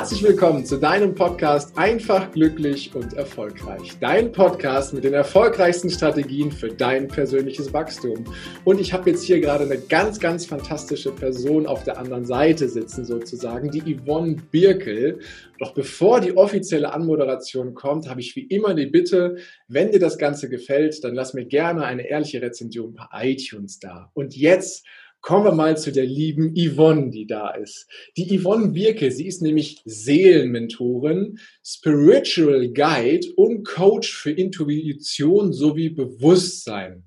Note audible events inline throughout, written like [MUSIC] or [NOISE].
Herzlich willkommen zu deinem Podcast Einfach, glücklich und erfolgreich. Dein Podcast mit den erfolgreichsten Strategien für dein persönliches Wachstum. Und ich habe jetzt hier gerade eine ganz, ganz fantastische Person auf der anderen Seite sitzen, sozusagen, die Yvonne Birkel. Doch bevor die offizielle Anmoderation kommt, habe ich wie immer die Bitte, wenn dir das Ganze gefällt, dann lass mir gerne eine ehrliche Rezension bei iTunes da. Und jetzt Kommen wir mal zu der lieben Yvonne, die da ist. Die Yvonne Birke, sie ist nämlich Seelenmentorin, Spiritual Guide und Coach für Intuition sowie Bewusstsein.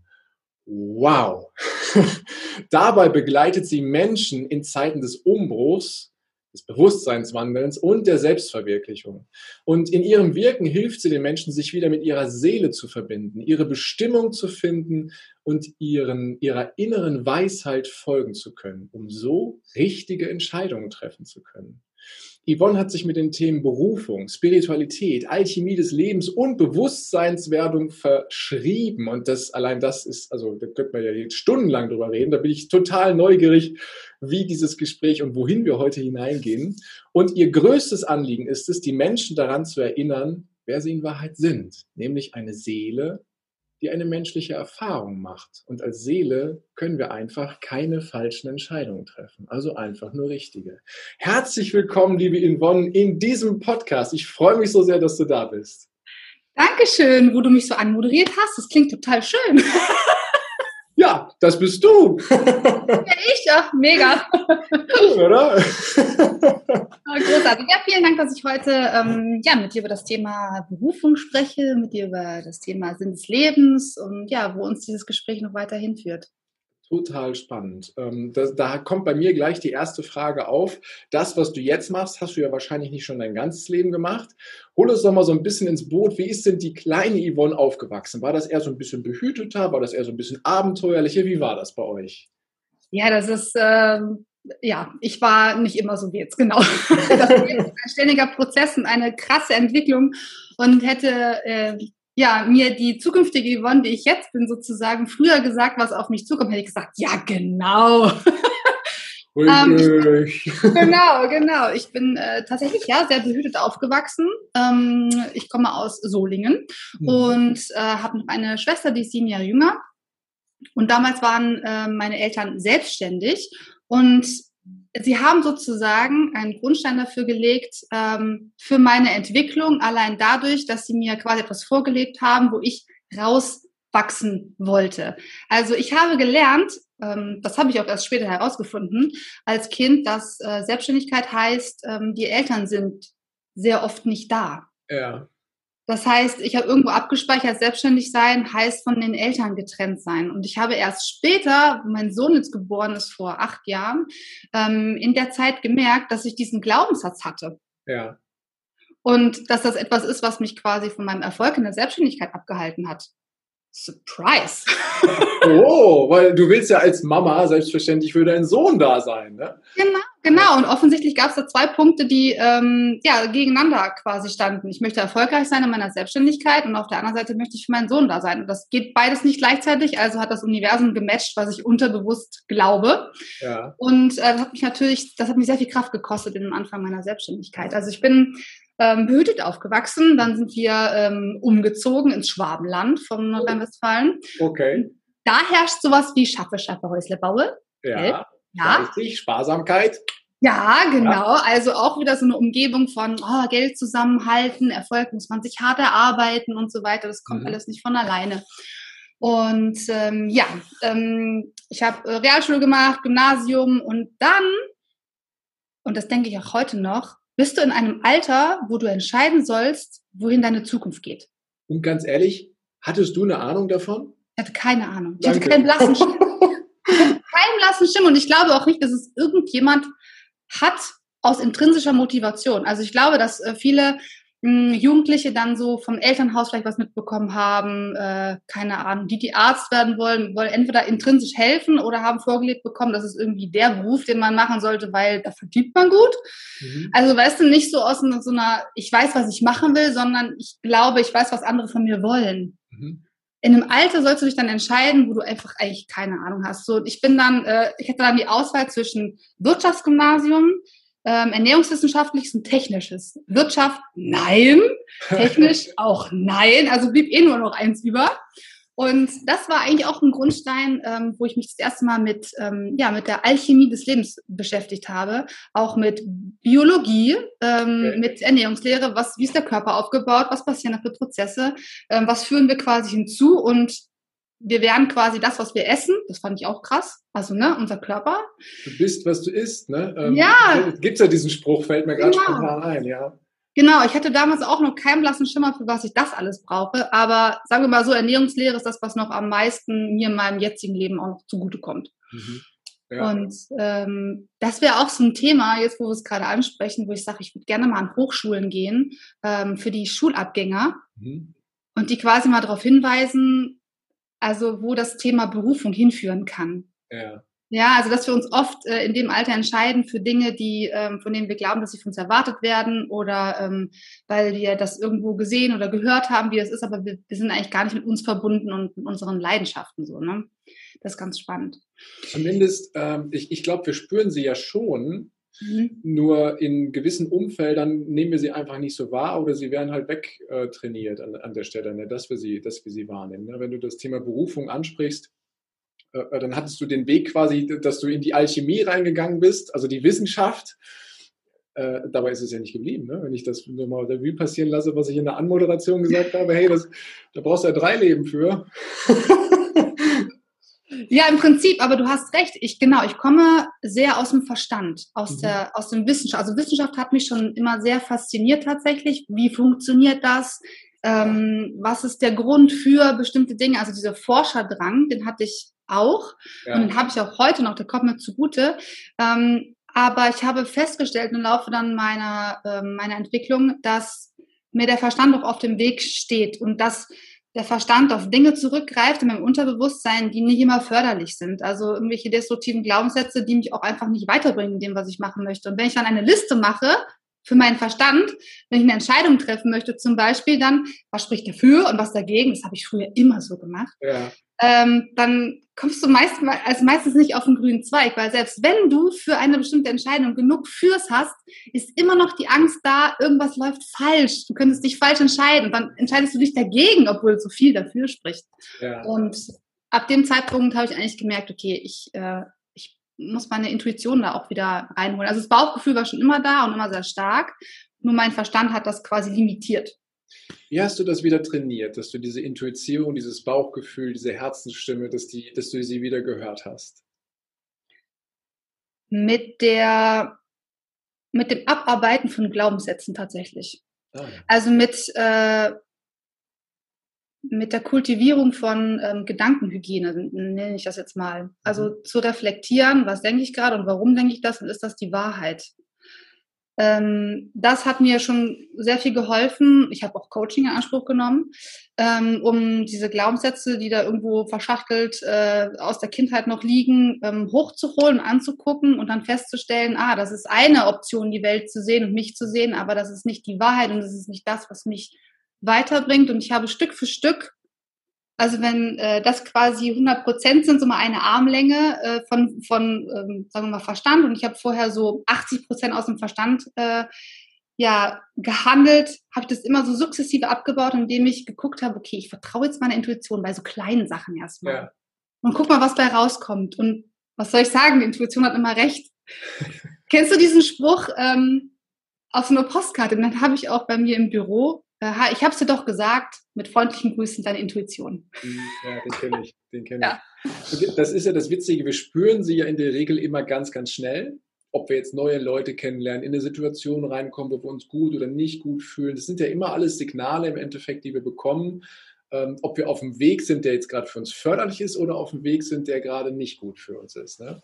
Wow! [LAUGHS] Dabei begleitet sie Menschen in Zeiten des Umbruchs des Bewusstseinswandelns und der Selbstverwirklichung. Und in ihrem Wirken hilft sie den Menschen, sich wieder mit ihrer Seele zu verbinden, ihre Bestimmung zu finden und ihren, ihrer inneren Weisheit folgen zu können, um so richtige Entscheidungen treffen zu können. Yvonne hat sich mit den Themen Berufung, Spiritualität, Alchemie des Lebens und Bewusstseinswerdung verschrieben. Und das, allein das ist, also da könnte man ja stundenlang drüber reden. Da bin ich total neugierig, wie dieses Gespräch und wohin wir heute hineingehen. Und ihr größtes Anliegen ist es, die Menschen daran zu erinnern, wer sie in Wahrheit sind, nämlich eine Seele, die eine menschliche Erfahrung macht. Und als Seele können wir einfach keine falschen Entscheidungen treffen, also einfach nur richtige. Herzlich willkommen, liebe Yvonne, in diesem Podcast. Ich freue mich so sehr, dass du da bist. Dankeschön, wo du mich so anmoderiert hast. Das klingt total schön. [LAUGHS] Ja, das bist du. [LAUGHS] Ja, ich, [LAUGHS] ja, mega. Oder? Großartig. Ja, vielen Dank, dass ich heute ähm, ja, mit dir über das Thema Berufung spreche, mit dir über das Thema Sinn des Lebens und ja, wo uns dieses Gespräch noch weiter hinführt. Total spannend. Ähm, das, da kommt bei mir gleich die erste Frage auf. Das, was du jetzt machst, hast du ja wahrscheinlich nicht schon dein ganzes Leben gemacht. Hol uns doch mal so ein bisschen ins Boot. Wie ist denn die kleine Yvonne aufgewachsen? War das eher so ein bisschen behüteter? War das eher so ein bisschen abenteuerlicher? Wie war das bei euch? Ja, das ist, äh, ja, ich war nicht immer so wie jetzt, genau. [LAUGHS] Das ist ein ständiger Prozess und eine krasse Entwicklung und hätte äh, ja, mir die zukünftige Yvonne, die ich jetzt bin, sozusagen früher gesagt, was auf mich zukommt, hätte ich gesagt, ja, genau. [LAUGHS] ähm, ich, [LAUGHS] genau, genau. Ich bin äh, tatsächlich ja sehr behütet aufgewachsen. Ähm, ich komme aus Solingen mhm. und äh, habe noch eine Schwester, die ist sieben Jahre jünger. Und damals waren äh, meine Eltern selbstständig und Sie haben sozusagen einen Grundstein dafür gelegt, ähm, für meine Entwicklung, allein dadurch, dass Sie mir quasi etwas vorgelegt haben, wo ich rauswachsen wollte. Also ich habe gelernt, ähm, das habe ich auch erst später herausgefunden, als Kind, dass äh, Selbstständigkeit heißt, ähm, die Eltern sind sehr oft nicht da. Ja. Das heißt, ich habe irgendwo abgespeichert, selbstständig sein heißt von den Eltern getrennt sein. Und ich habe erst später, mein Sohn jetzt geboren ist vor acht Jahren, ähm, in der Zeit gemerkt, dass ich diesen Glaubenssatz hatte. Ja. Und dass das etwas ist, was mich quasi von meinem Erfolg in der Selbstständigkeit abgehalten hat. Surprise! [LAUGHS] oh, weil du willst ja als Mama selbstverständlich für deinen Sohn da sein, ne? Genau, genau. Und offensichtlich gab es da zwei Punkte, die ähm, ja gegeneinander quasi standen. Ich möchte erfolgreich sein in meiner Selbstständigkeit und auf der anderen Seite möchte ich für meinen Sohn da sein. Und das geht beides nicht gleichzeitig. Also hat das Universum gematcht, was ich unterbewusst glaube. Ja. Und äh, das hat mich natürlich, das hat mich sehr viel Kraft gekostet in dem Anfang meiner Selbstständigkeit. Also ich bin ähm, behütet aufgewachsen. Dann sind wir ähm, umgezogen ins Schwabenland von Nordrhein-Westfalen. Okay. Da herrscht sowas wie Schaffe, Schaffe, Häusle, Baue. Ja. Ja. Richtig, Sparsamkeit. Ja, genau. Ja. Also auch wieder so eine Umgebung von oh, Geld zusammenhalten, Erfolg muss man sich hart erarbeiten und so weiter. Das kommt mhm. alles nicht von alleine. Und ähm, ja, ähm, ich habe äh, Realschule gemacht, Gymnasium und dann, und das denke ich auch heute noch, bist du in einem Alter, wo du entscheiden sollst, wohin deine Zukunft geht. Und ganz ehrlich, hattest du eine Ahnung davon? Ich hatte keine Ahnung. Ich Danke. hatte keinen blassen Schimmer. [LAUGHS] blassen Schimmer. Und ich glaube auch nicht, dass es irgendjemand hat aus intrinsischer Motivation. Also ich glaube, dass äh, viele Jugendliche dann so vom Elternhaus vielleicht was mitbekommen haben, äh, keine Ahnung, die, die Arzt werden wollen, wollen entweder intrinsisch helfen oder haben vorgelebt bekommen, das ist irgendwie der Beruf, den man machen sollte, weil da verdient man gut. Mhm. Also weißt du, nicht so aus so einer, ich weiß, was ich machen will, sondern ich glaube, ich weiß, was andere von mir wollen. Mhm. In einem Alter sollst du dich dann entscheiden, wo du einfach eigentlich keine Ahnung hast. So, ich bin dann, äh, ich hatte dann die Auswahl zwischen Wirtschaftsgymnasium, Ähm, ernährungswissenschaftliches und technisches. Wirtschaft, nein. Technisch [LAUGHS] auch nein. Also blieb eh nur noch eins über. Und das war eigentlich auch ein Grundstein, ähm, wo ich mich das erste Mal mit, ähm, ja, mit der Alchemie des Lebens beschäftigt habe. Auch mit Biologie, ähm, okay. mit Ernährungslehre, was, wie ist der Körper aufgebaut, was passieren da für Prozesse, ähm, was führen wir quasi hinzu und wir werden quasi das, was wir essen. Das fand ich auch krass. Also, ne, unser Körper. Du bist, was du isst, ne? Ähm, ja. Gibt's ja diesen Spruch, fällt mir gerade genau. spontan ein, ja. Genau, ich hatte damals auch noch keinen blassen Schimmer, für was ich das alles brauche. Aber sagen wir mal so, Ernährungslehre ist das, was noch am meisten mir in meinem jetzigen Leben auch noch zugutekommt. Mhm. Ja. Und ähm, das wäre auch so ein Thema, jetzt wo wir es gerade ansprechen, wo ich sage, ich würde gerne mal an Hochschulen gehen ähm, für die Schulabgänger mhm. und die quasi mal darauf hinweisen, also wo das Thema Berufung hinführen kann. Ja. Ja, also dass wir uns oft äh, in dem Alter entscheiden für Dinge, die ähm, von denen wir glauben, dass sie von uns erwartet werden oder ähm, weil wir das irgendwo gesehen oder gehört haben, wie das ist, aber wir, wir sind eigentlich gar nicht mit uns verbunden und mit unseren Leidenschaften so. Ne? Das ist ganz spannend. Zumindest, ähm, ich, ich glaube, wir spüren sie ja schon, mhm. nur in gewissen Umfeldern nehmen wir sie einfach nicht so wahr oder sie werden halt wegtrainiert äh, an, an der Stelle, ne? dass wir sie, dass wir sie wahrnehmen. Ne? Wenn du das Thema Berufung ansprichst, äh, dann hattest du den Weg quasi, dass du in die Alchemie reingegangen bist, also die Wissenschaft. Äh, dabei ist es ja nicht geblieben, ne? wenn ich das nochmal Revue passieren lasse, was ich in der Anmoderation gesagt habe. Hey, das, da brauchst du ja drei Leben für. [LAUGHS] Ja, im Prinzip, aber du hast recht. Ich genau, ich komme sehr aus dem Verstand, aus mhm. der aus dem Wissenschaft. Also Wissenschaft hat mich schon immer sehr fasziniert tatsächlich. Wie funktioniert das? Ähm, was ist der Grund für bestimmte Dinge? Also dieser Forscherdrang, den hatte ich auch. Ja. Und den habe ich auch heute noch, der kommt mir zugute. Ähm, aber ich habe festgestellt im Laufe dann meiner, äh, meiner Entwicklung, dass mir der Verstand auch auf dem Weg steht und dass der Verstand auf Dinge zurückgreift in meinem Unterbewusstsein, die nicht immer förderlich sind. Also irgendwelche destruktiven Glaubenssätze, die mich auch einfach nicht weiterbringen in dem, was ich machen möchte. Und wenn ich dann eine Liste mache für meinen Verstand, wenn ich eine Entscheidung treffen möchte, zum Beispiel dann, was spricht dafür und was dagegen, das habe ich früher immer so gemacht, ja. Ähm, dann kommst du meist, also meistens nicht auf den grünen Zweig, weil selbst wenn du für eine bestimmte Entscheidung genug Fürs hast, ist immer noch die Angst da, irgendwas läuft falsch, du könntest dich falsch entscheiden, dann entscheidest du dich dagegen, obwohl so viel dafür spricht. Ja. Und ab dem Zeitpunkt habe ich eigentlich gemerkt, okay, ich, äh, ich muss meine Intuition da auch wieder reinholen. Also das Bauchgefühl war schon immer da und immer sehr stark, nur mein Verstand hat das quasi limitiert. Wie hast du das wieder trainiert, dass du diese Intuition, dieses Bauchgefühl, diese Herzensstimme, dass, die, dass du sie wieder gehört hast? Mit der, mit dem Abarbeiten von Glaubenssätzen tatsächlich. Ah, ja. Also mit, äh, mit der Kultivierung von ähm, Gedankenhygiene, nenne ich das jetzt mal. Also mhm. zu reflektieren, was denke ich gerade und warum denke ich das und ist das die Wahrheit? Ähm, das hat mir schon sehr viel geholfen. Ich habe auch Coaching in Anspruch genommen, ähm, um diese Glaubenssätze, die da irgendwo verschachtelt äh, aus der Kindheit noch liegen, ähm, hochzuholen, anzugucken und dann festzustellen, ah, das ist eine Option, die Welt zu sehen und mich zu sehen, aber das ist nicht die Wahrheit und das ist nicht das, was mich weiterbringt. Und ich habe Stück für Stück also wenn äh, das quasi 100 Prozent sind, so mal eine Armlänge äh, von, von ähm, sagen wir mal, Verstand und ich habe vorher so 80 Prozent aus dem Verstand äh, ja gehandelt, habe ich das immer so sukzessive abgebaut, indem ich geguckt habe, okay, ich vertraue jetzt meiner Intuition bei so kleinen Sachen erstmal. Ja. Und guck mal, was bei rauskommt. Und was soll ich sagen, die Intuition hat immer recht. [LAUGHS] Kennst du diesen Spruch ähm, auf so einer Postkarte? Und dann habe ich auch bei mir im Büro ich habe es dir doch gesagt, mit freundlichen Grüßen, deine Intuition. Mhm, ja, den kenne ich. Den kenne ja. ich. Das ist ja das Witzige, wir spüren sie ja in der Regel immer ganz, ganz schnell. Ob wir jetzt neue Leute kennenlernen, in eine Situation reinkommen, wo wir uns gut oder nicht gut fühlen. Das sind ja immer alles Signale im Endeffekt, die wir bekommen. Ähm, ob wir auf dem Weg sind, der jetzt gerade für uns förderlich ist oder auf dem Weg sind, der gerade nicht gut für uns ist. Ne?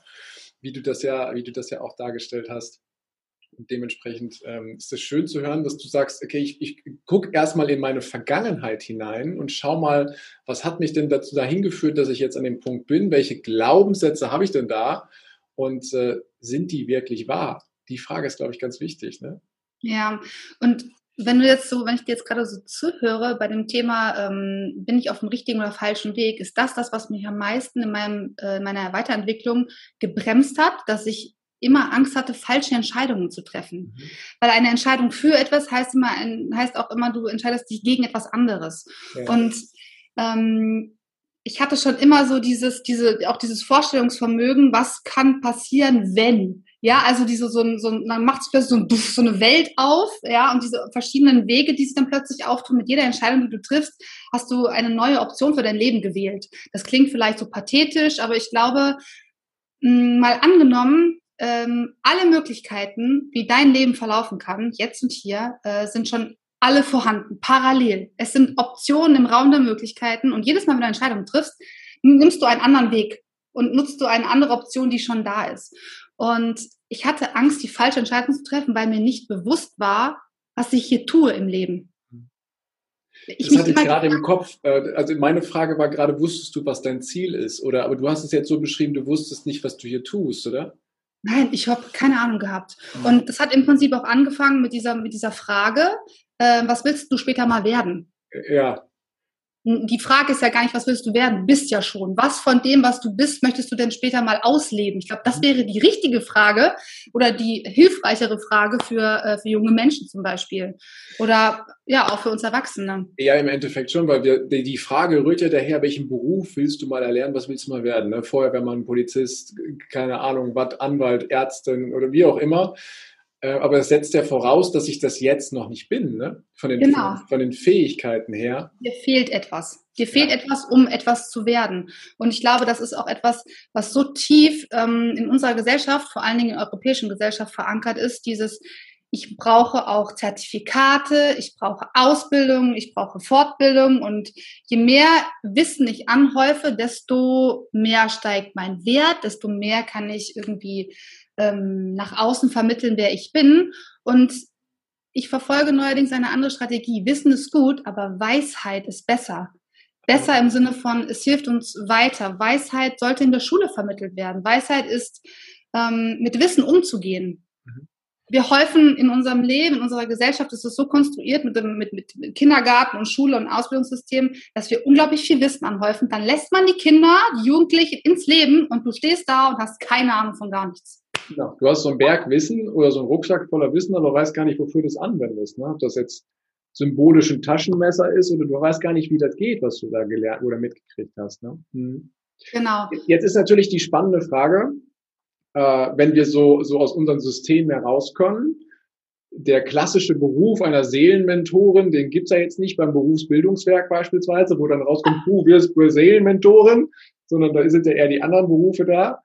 Wie, du das ja, wie du das ja auch dargestellt hast. Und dementsprechend ähm, ist es schön zu hören, dass du sagst, okay, ich, ich gucke erstmal in meine Vergangenheit hinein und schau mal, was hat mich denn dazu dahin geführt, dass ich jetzt an dem Punkt bin? Welche Glaubenssätze habe ich denn da? Und äh, sind die wirklich wahr? Die Frage ist, glaube ich, ganz wichtig. Ne? Ja, und wenn du jetzt so, wenn ich dir jetzt gerade so zuhöre bei dem Thema, ähm, bin ich auf dem richtigen oder falschen Weg, ist das das, was mich am meisten in meinem, äh, meiner Weiterentwicklung gebremst hat, dass ich immer Angst hatte, falsche Entscheidungen zu treffen. Mhm. Weil eine Entscheidung für etwas heißt immer, heißt auch immer, du entscheidest dich gegen etwas anderes. Ja. Und ähm, ich hatte schon immer so dieses, diese, auch dieses Vorstellungsvermögen, was kann passieren, wenn. Ja, also diese so, so man macht sich plötzlich so, so eine Welt auf, ja, und diese verschiedenen Wege, die sich dann plötzlich auftun, mit jeder Entscheidung, die du triffst, hast du eine neue Option für dein Leben gewählt. Das klingt vielleicht so pathetisch, aber ich glaube, mal angenommen, ähm, alle Möglichkeiten, wie dein Leben verlaufen kann, jetzt und hier, äh, sind schon alle vorhanden, parallel. Es sind Optionen im Raum der Möglichkeiten und jedes Mal, wenn du eine Entscheidung triffst, nimmst du einen anderen Weg und nutzt du eine andere Option, die schon da ist. Und ich hatte Angst, die falsche Entscheidung zu treffen, weil mir nicht bewusst war, was ich hier tue im Leben. Ich das hatte ich gerade im Kopf. Äh, also meine Frage war gerade, wusstest du, was dein Ziel ist? Oder aber du hast es jetzt so beschrieben, du wusstest nicht, was du hier tust, oder? Nein, ich habe keine Ahnung gehabt. Und das hat im Prinzip auch angefangen mit dieser, mit dieser Frage, äh, was willst du später mal werden? Ja, die Frage ist ja gar nicht, was willst du werden? Du bist ja schon. Was von dem, was du bist, möchtest du denn später mal ausleben? Ich glaube, das wäre die richtige Frage oder die hilfreichere Frage für, äh, für junge Menschen zum Beispiel. Oder ja, auch für uns Erwachsene. Ja, im Endeffekt schon, weil wir, die Frage rührt ja daher, welchen Beruf willst du mal erlernen, was willst du mal werden? Ne? Feuerwehrmann, Polizist, keine Ahnung, was, Anwalt, Ärztin oder wie auch immer. Äh, aber es setzt ja voraus, dass ich das jetzt noch nicht bin, ne? Von den, genau. von den Fähigkeiten her. Dir fehlt etwas. Dir fehlt ja. etwas, um etwas zu werden. Und ich glaube, das ist auch etwas, was so tief ähm, in unserer Gesellschaft, vor allen Dingen in der europäischen Gesellschaft verankert ist, dieses ich brauche auch Zertifikate, ich brauche Ausbildung, ich brauche Fortbildung und je mehr Wissen ich anhäufe, desto mehr steigt mein Wert, desto mehr kann ich irgendwie ähm, nach außen vermitteln, wer ich bin. Und ich verfolge neuerdings eine andere Strategie. Wissen ist gut, aber Weisheit ist besser. Besser im Sinne von, es hilft uns weiter. Weisheit sollte in der Schule vermittelt werden. Weisheit ist, ähm, mit Wissen umzugehen. Mhm. Wir häufen in unserem Leben, in unserer Gesellschaft ist es so konstruiert mit, dem, mit, mit Kindergarten und Schule und Ausbildungssystem, dass wir unglaublich viel Wissen anhäufen. Dann lässt man die Kinder, die Jugendlichen ins Leben und du stehst da und hast keine Ahnung von gar nichts. Ja, du hast so einen Berg Wissen oder so einen Rucksack voller Wissen, aber weißt gar nicht, wofür du das anwendest. Ne? Ob das jetzt symbolisch ein Taschenmesser ist oder du weißt gar nicht, wie das geht, was du da gelernt oder mitgekriegt hast. Ne? Hm. Genau. Jetzt ist natürlich die spannende Frage, äh, wenn wir so, so aus unserem System heraus können, der klassische Beruf einer Seelenmentorin, den gibt's ja jetzt nicht beim Berufsbildungswerk beispielsweise, wo dann rauskommt, du wirst Seelenmentorin, sondern da sind ja eher die anderen Berufe da.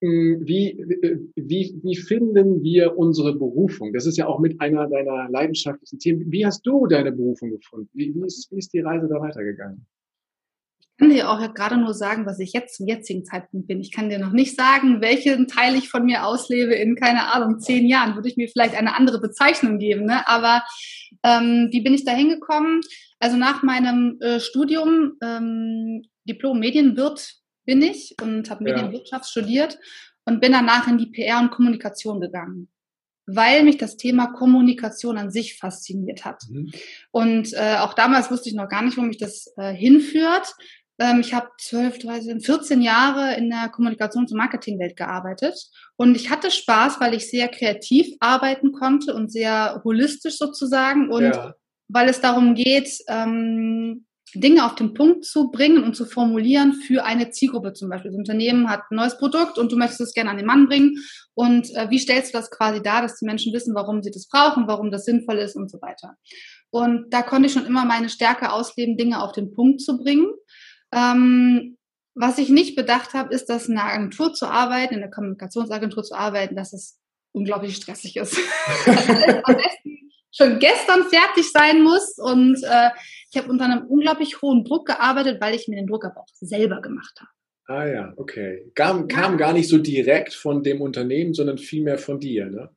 Hm, wie, wie, wie finden wir unsere Berufung? Das ist ja auch mit einer deiner leidenschaftlichen Themen. Wie hast du deine Berufung gefunden? Wie, wie, ist, wie ist die Reise da weitergegangen? Ich kann dir auch gerade nur sagen, was ich jetzt zum jetzigen Zeitpunkt bin. Ich kann dir noch nicht sagen, welchen Teil ich von mir auslebe in, keine Ahnung, zehn Jahren. Würde ich mir vielleicht eine andere Bezeichnung geben. Ne? Aber ähm, wie bin ich da hingekommen? Also nach meinem äh, Studium, ähm, Diplom Medienwirt bin ich und habe Medienwirtschaft ja. studiert und bin danach in die PR und Kommunikation gegangen, weil mich das Thema Kommunikation an sich fasziniert hat. Mhm. Und äh, auch damals wusste ich noch gar nicht, wo mich das äh, hinführt. Ähm, ich habe 12, 13, 14 Jahre in der Kommunikations- und Marketingwelt gearbeitet und ich hatte Spaß, weil ich sehr kreativ arbeiten konnte und sehr holistisch sozusagen und ja. weil es darum geht, ähm, Dinge auf den Punkt zu bringen und zu formulieren für eine Zielgruppe zum Beispiel. Das Unternehmen hat ein neues Produkt und du möchtest es gerne an den Mann bringen. Und äh, wie stellst du das quasi dar, dass die Menschen wissen, warum sie das brauchen, warum das sinnvoll ist und so weiter. Und da konnte ich schon immer meine Stärke ausleben, Dinge auf den Punkt zu bringen. Ähm, was ich nicht bedacht habe, ist, dass in einer Agentur zu arbeiten, in der Kommunikationsagentur zu arbeiten, dass es unglaublich stressig ist. [LAUGHS] am besten schon gestern fertig sein muss und äh, ich habe unter einem unglaublich hohen Druck gearbeitet, weil ich mir den Druck aber auch selber gemacht habe. Ah ja, okay. Kam, kam gar nicht so direkt von dem Unternehmen, sondern vielmehr von dir, ne?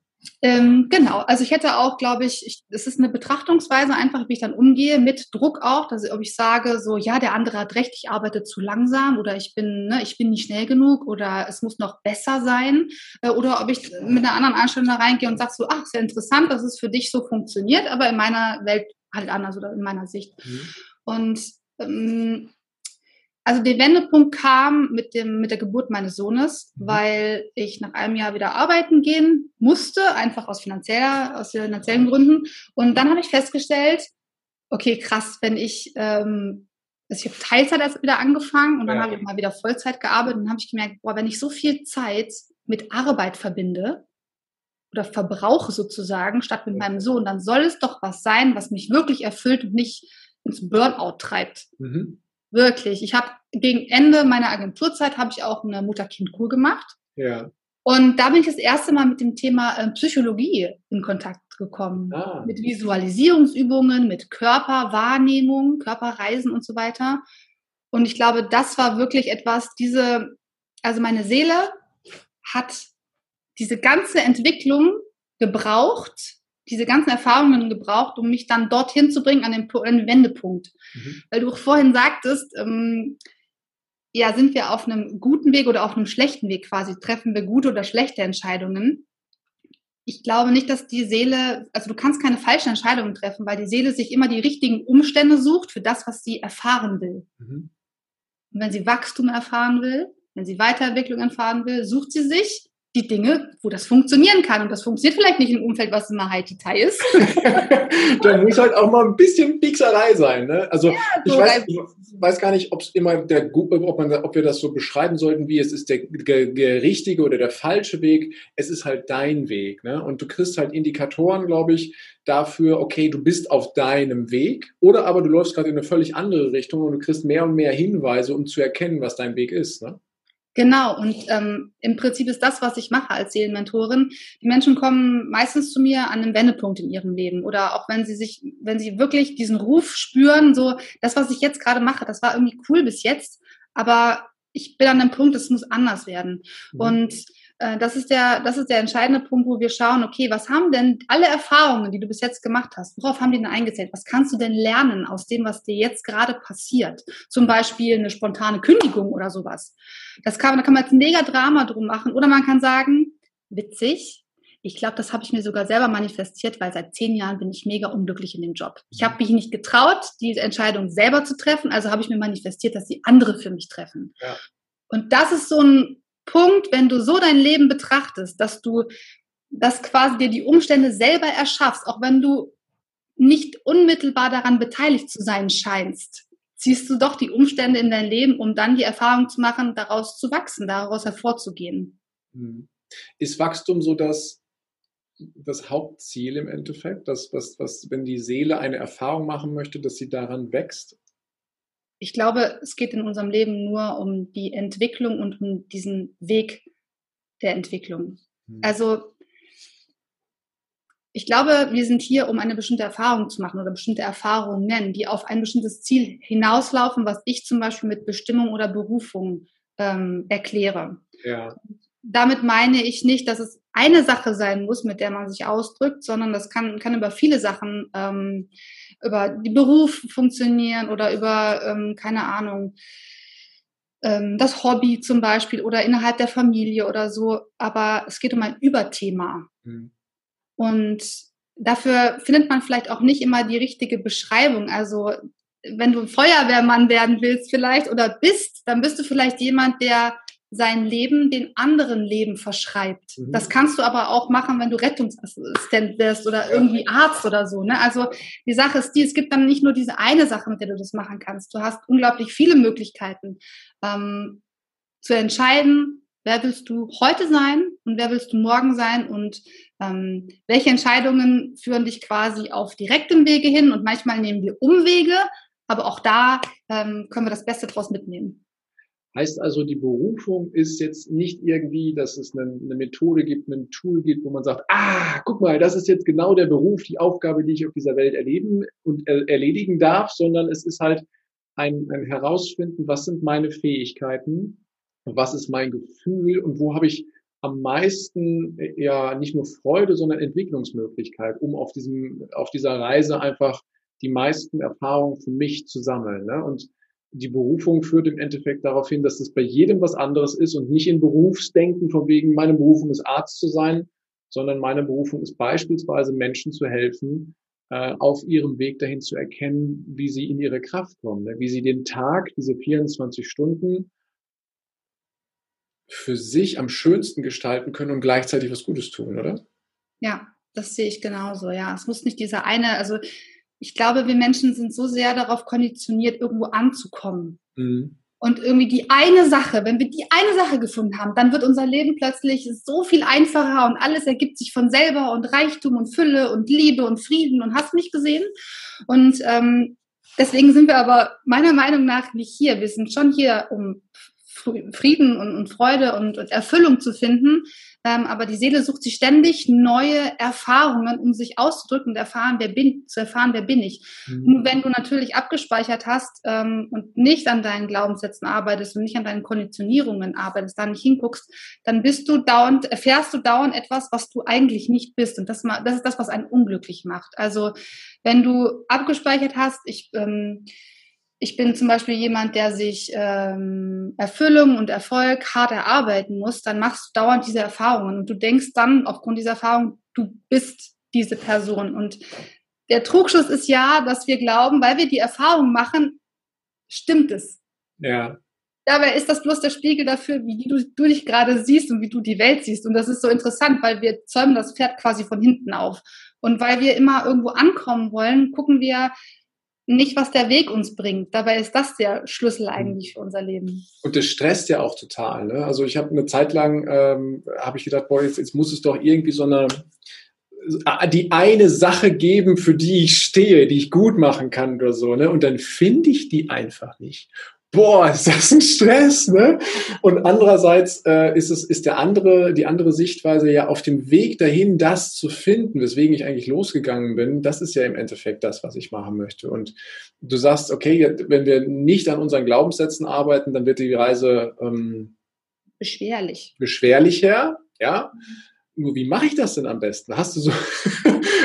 Ähm, genau, also ich hätte auch, glaube ich, es ist eine Betrachtungsweise einfach, wie ich dann umgehe, mit Druck auch, dass ob ich sage, so, ja, der andere hat recht, ich arbeite zu langsam oder ich bin, ne, ich bin nicht schnell genug oder es muss noch besser sein äh, oder ob ich mit einer anderen Einstellung da reingehe und sage so, ach, sehr interessant, dass es für dich so funktioniert, aber in meiner Welt halt anders oder in meiner Sicht. Mhm. Und ähm, Also der Wendepunkt kam mit dem mit der Geburt meines Sohnes, mhm. weil ich nach einem Jahr wieder arbeiten gehen musste, einfach aus finanzieller aus finanziellen Gründen. Und dann habe ich festgestellt, okay, krass, wenn ich ähm, also ich habe Teilzeit erst wieder angefangen und dann ja. habe ich mal wieder Vollzeit gearbeitet und dann habe ich gemerkt, boah, wenn ich so viel Zeit mit Arbeit verbinde oder verbrauche sozusagen statt mit meinem Sohn, dann soll es doch was sein, was mich wirklich erfüllt und nicht ins Burnout treibt. Mhm. Wirklich. Ich habe gegen Ende meiner Agenturzeit habe ich auch eine Mutter-Kind-Kur gemacht. Ja. Und da bin ich das erste Mal mit dem Thema äh, Psychologie in Kontakt gekommen. Ah. Mit Visualisierungsübungen, mit Körperwahrnehmung, Körperreisen und so weiter. Und ich glaube, das war wirklich etwas, diese, also meine Seele hat diese ganze Entwicklung gebraucht, diese ganzen Erfahrungen gebraucht, um mich dann dorthin zu bringen an den, an den Wendepunkt. Mhm. Weil du auch vorhin sagtest, ähm, ja, sind wir auf einem guten Weg oder auf einem schlechten Weg quasi? Treffen wir gute oder schlechte Entscheidungen? Ich glaube nicht, dass die Seele, also du kannst keine falschen Entscheidungen treffen, weil die Seele sich immer die richtigen Umstände sucht für das, was sie erfahren will. Mhm. Und wenn sie Wachstum erfahren will, wenn sie Weiterentwicklung erfahren will, sucht sie sich die Dinge, wo das funktionieren kann. Und das funktioniert vielleicht nicht im Umfeld, was immer High Detail ist. [LAUGHS] da muss halt auch mal ein bisschen Piekserei sein. Ne? Also ja, so ich, weiß, ich weiß gar nicht, ob es immer der ob, man, ob wir das so beschreiben sollten, wie es ist der, der, der richtige oder der falsche Weg. Es ist halt dein Weg. Ne? Und du kriegst halt Indikatoren, glaube ich, dafür, okay, du bist auf deinem Weg oder aber du läufst gerade in eine völlig andere Richtung und du kriegst mehr und mehr Hinweise, um zu erkennen, was dein Weg ist. Ne? Genau, und ähm, im Prinzip ist das, was ich mache als Seelenmentorin. Die Menschen kommen meistens zu mir an einem Wendepunkt in ihrem Leben oder auch wenn sie sich, wenn sie wirklich diesen Ruf spüren, so das, was ich jetzt gerade mache, das war irgendwie cool bis jetzt, aber ich bin an dem Punkt, es muss anders werden. Mhm. Und das ist der, das ist der entscheidende Punkt, wo wir schauen, okay, was haben denn alle Erfahrungen, die du bis jetzt gemacht hast, worauf haben die denn eingezählt? Was kannst du denn lernen aus dem, was dir jetzt gerade passiert? Zum Beispiel eine spontane Kündigung oder sowas. Das kann, da kann man jetzt ein mega Drama drum machen. Oder man kann sagen, witzig, ich glaube, das habe ich mir sogar selber manifestiert, weil seit zehn Jahren bin ich mega unglücklich in dem Job. Ich habe mich nicht getraut, die Entscheidung selber zu treffen, also habe ich mir manifestiert, dass die andere für mich treffen. Ja. Und das ist so ein Punkt, wenn du so dein Leben betrachtest, dass du das quasi dir die Umstände selber erschaffst, auch wenn du nicht unmittelbar daran beteiligt zu sein scheinst, ziehst du doch die Umstände in dein Leben, um dann die Erfahrung zu machen, daraus zu wachsen, daraus hervorzugehen. Hm. Ist Wachstum so das, das Hauptziel im Endeffekt, dass, was, was, wenn die Seele eine Erfahrung machen möchte, dass sie daran wächst? Ich glaube, es geht in unserem Leben nur um die Entwicklung und um diesen Weg der Entwicklung. Mhm. Also ich glaube, wir sind hier, um eine bestimmte Erfahrung zu machen oder bestimmte Erfahrungen, die auf ein bestimmtes Ziel hinauslaufen, was ich zum Beispiel mit Bestimmung oder Berufung ähm, erkläre. Ja. Damit meine ich nicht, dass es eine Sache sein muss, mit der man sich ausdrückt, sondern das kann, kann über viele Sachen ähm, über die Beruf funktionieren oder über, ähm, keine Ahnung, ähm, das Hobby zum Beispiel oder innerhalb der Familie oder so. Aber es geht um ein Überthema. Mhm. Und dafür findet man vielleicht auch nicht immer die richtige Beschreibung. Also wenn du Feuerwehrmann werden willst vielleicht oder bist, dann bist du vielleicht jemand, der sein Leben den anderen Leben verschreibt. Mhm. Das kannst du aber auch machen, wenn du Rettungsassistent wirst oder irgendwie Arzt oder so. Ne? Also die Sache ist die, es gibt dann nicht nur diese eine Sache, mit der du das machen kannst. Du hast unglaublich viele Möglichkeiten ähm, zu entscheiden, wer willst du heute sein und wer willst du morgen sein und ähm, welche Entscheidungen führen dich quasi auf direktem Wege hin und manchmal nehmen wir Umwege, aber auch da ähm, können wir das Beste draus mitnehmen. Heißt also, die Berufung ist jetzt nicht irgendwie, dass es eine, eine, Methode gibt, ein Tool gibt, wo man sagt, ah, guck mal, das ist jetzt genau der Beruf, die Aufgabe, die ich auf dieser Welt erleben und er, erledigen darf, sondern es ist halt ein, ein Herausfinden, was sind meine Fähigkeiten, was ist mein Gefühl und wo habe ich am meisten ja nicht nur Freude, sondern Entwicklungsmöglichkeit, um auf diesem, auf dieser Reise einfach die meisten Erfahrungen für mich zu sammeln. Ne? Und die Berufung führt im Endeffekt darauf hin, dass es bei jedem was anderes ist und nicht in Berufsdenken von wegen, meine Berufung ist Arzt zu sein, sondern meine Berufung ist beispielsweise Menschen zu helfen, äh, auf ihrem Weg dahin zu erkennen, wie sie in ihre Kraft kommen, ne? wie sie den Tag, diese 24 Stunden für sich am schönsten gestalten können und gleichzeitig was Gutes tun, oder? Ja, das sehe ich genauso. Ja, es muss nicht dieser eine, also ich glaube, wir Menschen sind so sehr darauf konditioniert, irgendwo anzukommen. Mhm. Und irgendwie die eine Sache, wenn wir die eine Sache gefunden haben, dann wird unser Leben plötzlich so viel einfacher und alles ergibt sich von selber und Reichtum und Fülle und Liebe und Frieden und hast mich gesehen. Und ähm, deswegen sind wir aber meiner Meinung nach nicht hier. Wir sind schon hier, um Frieden und, und Freude und, und, Erfüllung zu finden. Ähm, aber die Seele sucht sich ständig neue Erfahrungen, um sich auszudrücken und erfahren, wer bin, zu erfahren, wer bin ich. Mhm. Nur wenn du natürlich abgespeichert hast ähm, und nicht an deinen Glaubenssätzen arbeitest und nicht an deinen Konditionierungen arbeitest, da nicht hinguckst, dann bist du dauernd, erfährst du dauernd etwas, was du eigentlich nicht bist. Und das, das ist das, was einen unglücklich macht. Also wenn du abgespeichert hast, ich ähm, ich bin zum Beispiel jemand, der sich ähm, Erfüllung und Erfolg hart erarbeiten muss, dann machst du dauernd diese Erfahrungen und du denkst dann aufgrund dieser Erfahrung, du bist diese Person. Und der Trugschluss ist ja, dass wir glauben, weil wir die Erfahrung machen, stimmt es. Ja. Dabei ist das bloß der Spiegel dafür, wie du, du dich gerade siehst und wie du die Welt siehst. Und das ist so interessant, weil wir zäumen das Pferd quasi von hinten auf. Und weil wir immer irgendwo ankommen wollen, gucken wir, nicht, was der Weg uns bringt. Dabei ist das der Schlüssel mhm. eigentlich für unser Leben. Und das stresst ja auch total. Ne? Also ich habe eine Zeit lang, ähm, habe ich gedacht, boah, jetzt, jetzt muss es doch irgendwie so eine äh, die eine Sache geben, für die ich stehe, die ich gut machen kann oder so, ne? Und dann finde ich die einfach nicht boah, ist das ein Stress, ne? Und andererseits äh, ist es ist der andere die andere Sichtweise ja auf dem Weg dahin, das zu finden, weswegen ich eigentlich losgegangen bin. Das ist ja im Endeffekt das, was ich machen möchte. Und du sagst, okay, wenn wir nicht an unseren Glaubenssätzen arbeiten, dann wird die Reise ähm, beschwerlich. Beschwerlicher, ja. Nur wie mache ich das denn am besten? Hast du so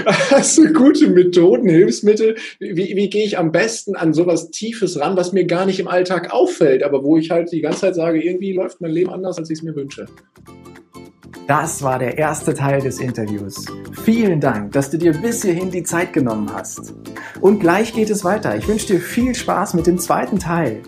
hast du gute Methoden, Hilfsmittel? Wie, wie gehe ich am besten an sowas Tiefes ran, was mir gar nicht im Alltag auffällt, aber wo ich halt die ganze Zeit sage, irgendwie läuft mein Leben anders, als ich es mir wünsche? Das war der erste Teil des Interviews. Vielen Dank, dass du dir bis hierhin die Zeit genommen hast. Und gleich geht es weiter. Ich wünsche dir viel Spaß mit dem zweiten Teil.